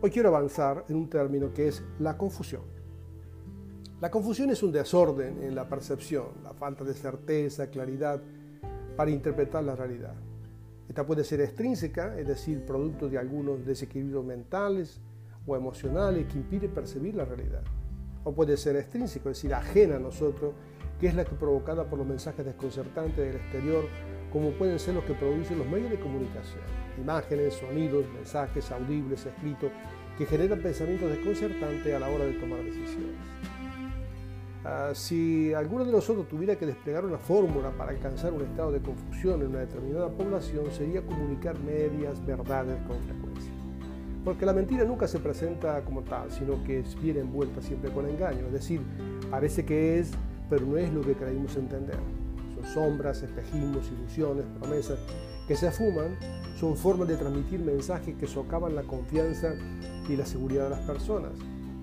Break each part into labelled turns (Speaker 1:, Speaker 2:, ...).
Speaker 1: Hoy quiero avanzar en un término que es la confusión. La confusión es un desorden en la percepción, la falta de certeza, claridad para interpretar la realidad. Esta puede ser extrínseca, es decir, producto de algunos desequilibrios mentales o emocionales que impiden percibir la realidad. O puede ser extrínseco, es decir, ajena a nosotros, que es la que provocada por los mensajes desconcertantes del exterior, como pueden ser los que producen los medios de comunicación, imágenes, sonidos, mensajes audibles, escritos, que generan pensamientos desconcertantes a la hora de tomar decisiones. Ah, si alguno de nosotros tuviera que desplegar una fórmula para alcanzar un estado de confusión en una determinada población, sería comunicar medias verdades con frecuencia. Porque la mentira nunca se presenta como tal, sino que viene envuelta siempre con engaño. Es decir, parece que es, pero no es lo que creímos entender. Sombras, espejismos, ilusiones, promesas que se afuman, son formas de transmitir mensajes que socavan la confianza y la seguridad de las personas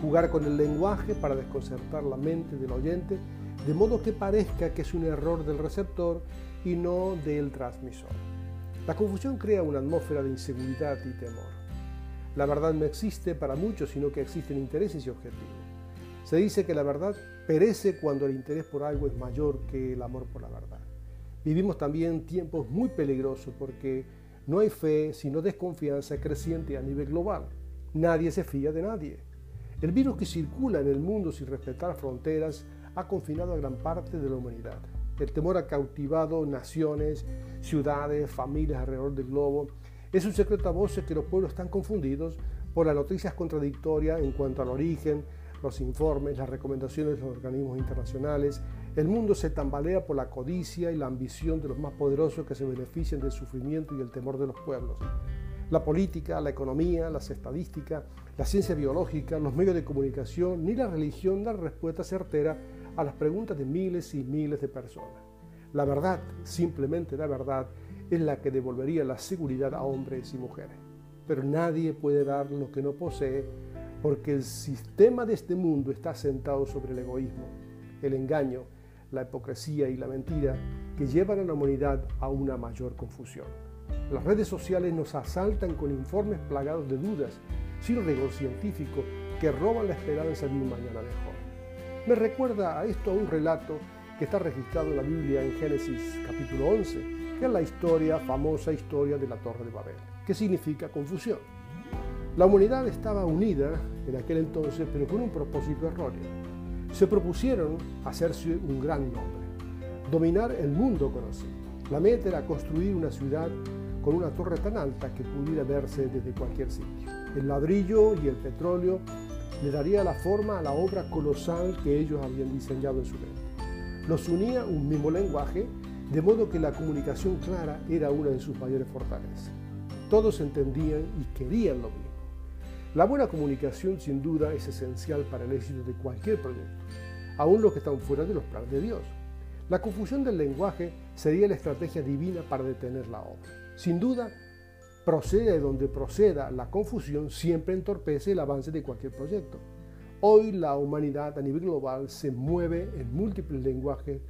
Speaker 1: jugar con el lenguaje para desconcertar la mente del oyente, de modo que parezca que es un error del receptor y no del transmisor. La confusión crea una atmósfera de inseguridad y temor. La verdad no existe para muchos, sino que existen intereses y objetivos. Se dice que la verdad perece cuando el interés por algo es mayor que el amor por la verdad. Vivimos también tiempos muy peligrosos porque no hay fe, sino desconfianza creciente a nivel global. Nadie se fía de nadie. El virus que circula en el mundo sin respetar fronteras ha confinado a gran parte de la humanidad. El temor ha cautivado naciones, ciudades, familias alrededor del globo. Es un secreto a voces que los pueblos están confundidos por las noticias contradictorias en cuanto al origen, los informes, las recomendaciones de los organismos internacionales. El mundo se tambalea por la codicia y la ambición de los más poderosos que se benefician del sufrimiento y el temor de los pueblos. La política, la economía, las estadísticas, la ciencia biológica, los medios de comunicación, ni la religión dan respuesta certera a las preguntas de miles y miles de personas. La verdad, simplemente la verdad, es la que devolvería la seguridad a hombres y mujeres. Pero nadie puede dar lo que no posee porque el sistema de este mundo está sentado sobre el egoísmo, el engaño, la hipocresía y la mentira que llevan a la humanidad a una mayor confusión. Las redes sociales nos asaltan con informes plagados de dudas, sin rigor científico, que roban la esperanza de un mañana mejor. Me recuerda a esto un relato que está registrado en la Biblia en Génesis capítulo 11, que es la historia, famosa historia de la Torre de Babel, que significa confusión. La humanidad estaba unida en aquel entonces, pero con un propósito erróneo. Se propusieron hacerse un gran nombre, dominar el mundo conocido. La meta era construir una ciudad con una torre tan alta que pudiera verse desde cualquier sitio. El ladrillo y el petróleo le daría la forma a la obra colosal que ellos habían diseñado en su mente. Los unía un mismo lenguaje, de modo que la comunicación clara era una de sus mayores fortalezas. Todos entendían y querían lo mismo. La buena comunicación sin duda es esencial para el éxito de cualquier proyecto, aun los que están fuera de los planes de Dios. La confusión del lenguaje sería la estrategia divina para detener la obra. Sin duda, procede de donde proceda la confusión, siempre entorpece el avance de cualquier proyecto. Hoy la humanidad a nivel global se mueve en múltiples lenguajes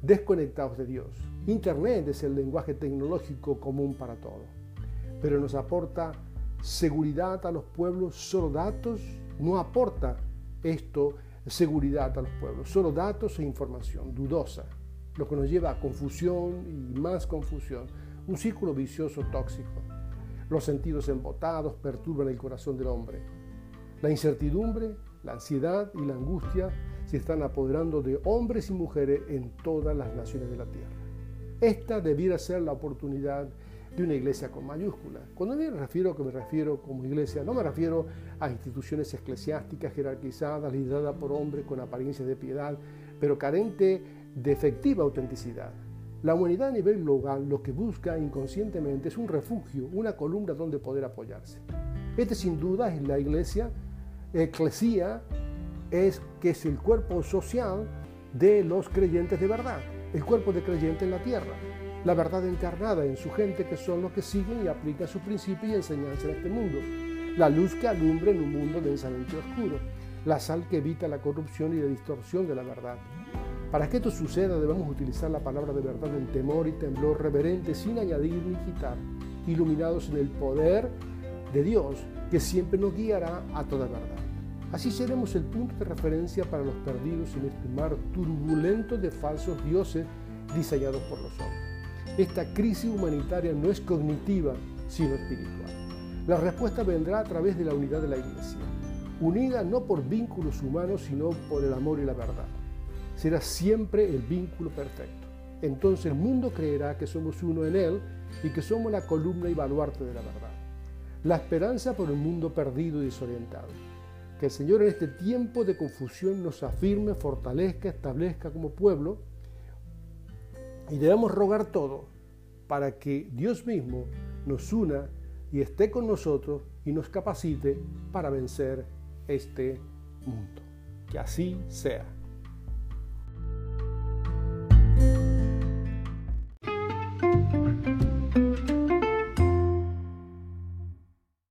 Speaker 1: desconectados de Dios. Internet es el lenguaje tecnológico común para todo, pero nos aporta seguridad a los pueblos, solo datos, no aporta esto seguridad a los pueblos, solo datos e información dudosa, lo que nos lleva a confusión y más confusión un círculo vicioso tóxico. Los sentidos embotados perturban el corazón del hombre. La incertidumbre, la ansiedad y la angustia se están apoderando de hombres y mujeres en todas las naciones de la tierra. Esta debiera ser la oportunidad de una iglesia con mayúscula. Cuando me refiero a que me refiero como iglesia, no me refiero a instituciones eclesiásticas jerarquizadas, lideradas por hombres con apariencia de piedad, pero carente de efectiva autenticidad. La humanidad a nivel global lo que busca inconscientemente es un refugio, una columna donde poder apoyarse. Este sin duda es la iglesia, eclesía, es que es el cuerpo social de los creyentes de verdad, el cuerpo de creyentes en la tierra, la verdad encarnada en su gente que son los que siguen y aplican sus principios y enseñanzas en este mundo, la luz que alumbra en un mundo densamente oscuro, la sal que evita la corrupción y la distorsión de la verdad. Para que esto suceda debemos utilizar la palabra de verdad en temor y temblor reverente sin añadir ni quitar, iluminados en el poder de Dios que siempre nos guiará a toda verdad. Así seremos el punto de referencia para los perdidos en este mar turbulento de falsos dioses diseñados por los hombres. Esta crisis humanitaria no es cognitiva, sino espiritual. La respuesta vendrá a través de la unidad de la Iglesia, unida no por vínculos humanos, sino por el amor y la verdad. Será siempre el vínculo perfecto. Entonces el mundo creerá que somos uno en Él y que somos la columna y baluarte de la verdad. La esperanza por un mundo perdido y desorientado. Que el Señor en este tiempo de confusión nos afirme, fortalezca, establezca como pueblo y debemos rogar todo para que Dios mismo nos una y esté con nosotros y nos capacite para vencer este mundo. Que así sea.